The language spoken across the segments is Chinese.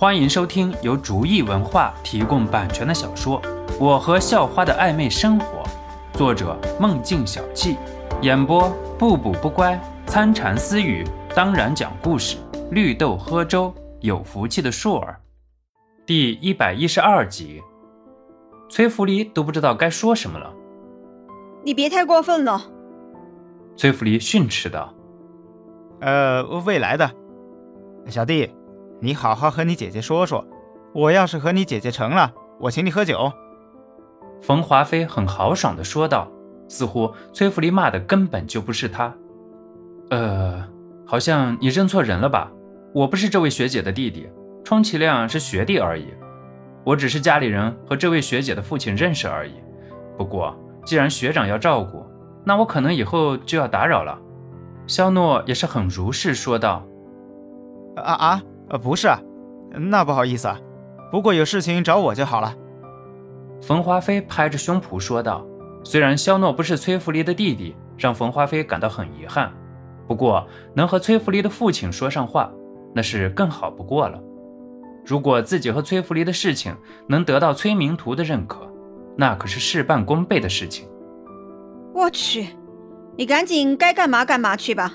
欢迎收听由竹意文化提供版权的小说《我和校花的暧昧生活》，作者梦境小憩，演播不补不乖、参禅私语，当然讲故事，绿豆喝粥，有福气的硕儿，第一百一十二集。崔福离都不知道该说什么了。你别太过分了。崔福离训斥道：“呃，未来的小弟。”你好好和你姐姐说说，我要是和你姐姐成了，我请你喝酒。”冯华飞很豪爽地说道，似乎崔福利骂的根本就不是他。呃，好像你认错人了吧？我不是这位学姐的弟弟，充其量是学弟而已。我只是家里人和这位学姐的父亲认识而已。不过，既然学长要照顾，那我可能以后就要打扰了。”肖诺也是很如是说道。“啊啊！”呃，不是，那不好意思啊，不过有事情找我就好了。冯华飞拍着胸脯说道。虽然肖诺不是崔福利的弟弟，让冯华飞感到很遗憾，不过能和崔福利的父亲说上话，那是更好不过了。如果自己和崔福利的事情能得到崔明图的认可，那可是事半功倍的事情。我去，你赶紧该干嘛干嘛去吧，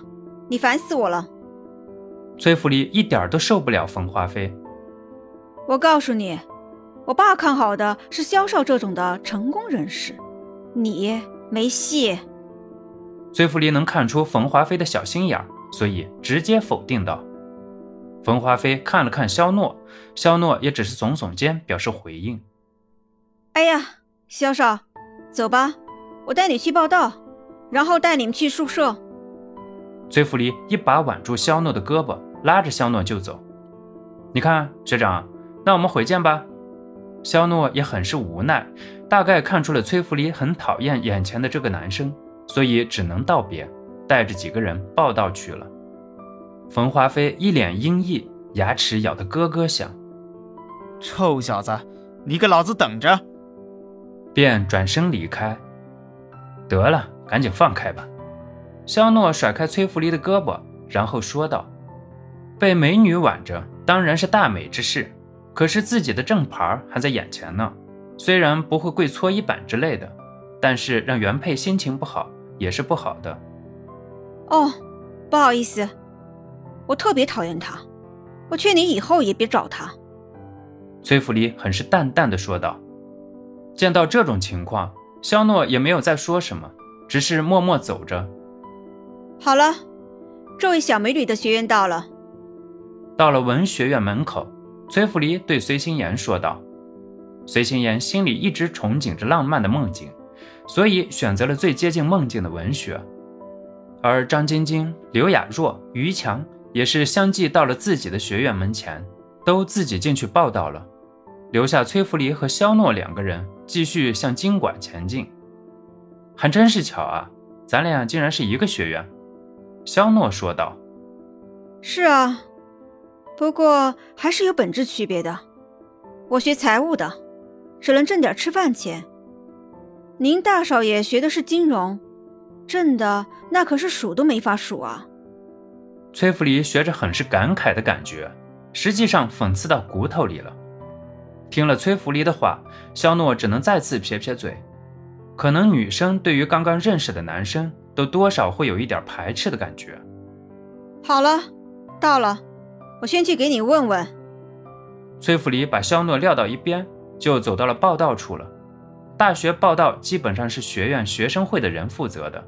你烦死我了。崔福利一点都受不了冯华飞。我告诉你，我爸看好的是肖少这种的成功人士，你没戏。崔福利能看出冯华飞的小心眼，所以直接否定道。冯华飞看了看肖诺，肖诺也只是耸耸肩表示回应。哎呀，肖少，走吧，我带你去报道，然后带你们去宿舍。崔福离一把挽住肖诺的胳膊，拉着肖诺就走。你看，学长，那我们回见吧。肖诺也很是无奈，大概看出了崔福离很讨厌眼前的这个男生，所以只能道别，带着几个人报道去了。冯华飞一脸阴翳，牙齿咬得咯咯响。臭小子，你给老子等着！便转身离开。得了，赶紧放开吧。肖诺甩开崔福离的胳膊，然后说道：“被美女挽着当然是大美之事，可是自己的正牌还在眼前呢。虽然不会跪搓衣板之类的，但是让原配心情不好也是不好的。”哦，不好意思，我特别讨厌他，我劝你以后也别找他。”崔福离很是淡淡的说道。见到这种情况，肖诺也没有再说什么，只是默默走着。好了，这位小美女的学员到了。到了文学院门口，崔福离对随心言说道：“随心言心里一直憧憬着浪漫的梦境，所以选择了最接近梦境的文学。而张晶晶、刘雅若、于强也是相继到了自己的学院门前，都自己进去报道了，留下崔福离和肖诺两个人继续向经管前进。还真是巧啊，咱俩竟然是一个学院。”肖诺说道：“是啊，不过还是有本质区别的。我学财务的，只能挣点吃饭钱。您大少爷学的是金融，挣的那可是数都没法数啊。”崔福离学着很是感慨的感觉，实际上讽刺到骨头里了。听了崔福离的话，肖诺只能再次撇撇嘴。可能女生对于刚刚认识的男生。都多少会有一点排斥的感觉。好了，到了，我先去给你问问。崔福离把肖诺撂到一边，就走到了报道处了。大学报道基本上是学院学生会的人负责的，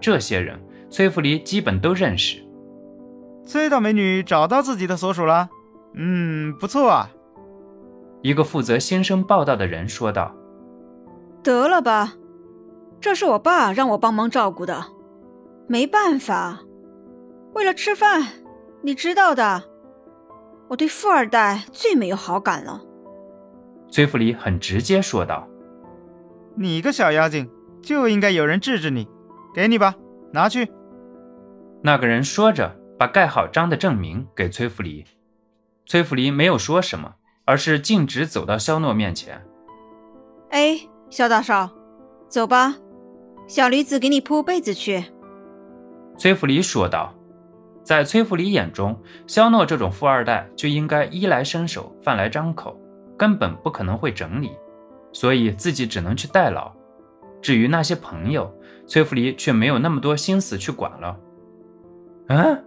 这些人崔福离基本都认识。崔大美女找到自己的所属了，嗯，不错啊。一个负责新生报道的人说道：“得了吧。”这是我爸让我帮忙照顾的，没办法，为了吃饭，你知道的，我对富二代最没有好感了。崔福离很直接说道：“你个小妖精，就应该有人治治你，给你吧，拿去。”那个人说着，把盖好章的证明给崔福离。崔福离没有说什么，而是径直走到肖诺面前。“哎，肖大少，走吧。”小驴子给你铺被子去。”崔福离说道。在崔福礼眼中，肖诺这种富二代就应该衣来伸手、饭来张口，根本不可能会整理，所以自己只能去代劳。至于那些朋友，崔福礼却没有那么多心思去管了。嗯，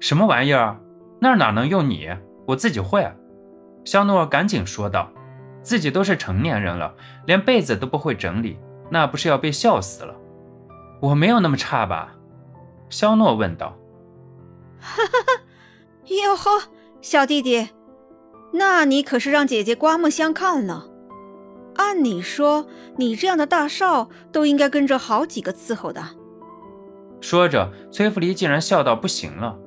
什么玩意儿？那哪能用你？我自己会。肖诺赶紧说道：“自己都是成年人了，连被子都不会整理，那不是要被笑死了？”我没有那么差吧？肖诺问道。哈哈哈！哟呵，小弟弟，那你可是让姐姐刮目相看了。按理说，你这样的大少都应该跟着好几个伺候的。说着，崔福离竟然笑到不行了。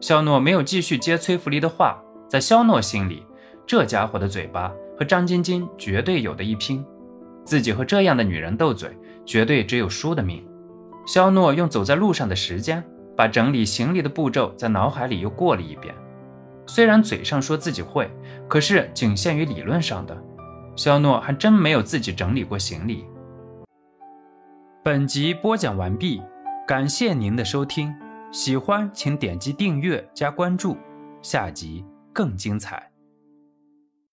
肖诺没有继续接崔福离的话，在肖诺心里，这家伙的嘴巴和张晶晶绝对有的一拼，自己和这样的女人斗嘴，绝对只有输的命。肖诺用走在路上的时间。把整理行李的步骤在脑海里又过了一遍，虽然嘴上说自己会，可是仅限于理论上的。肖诺还真没有自己整理过行李。本集播讲完毕，感谢您的收听，喜欢请点击订阅加关注，下集更精彩。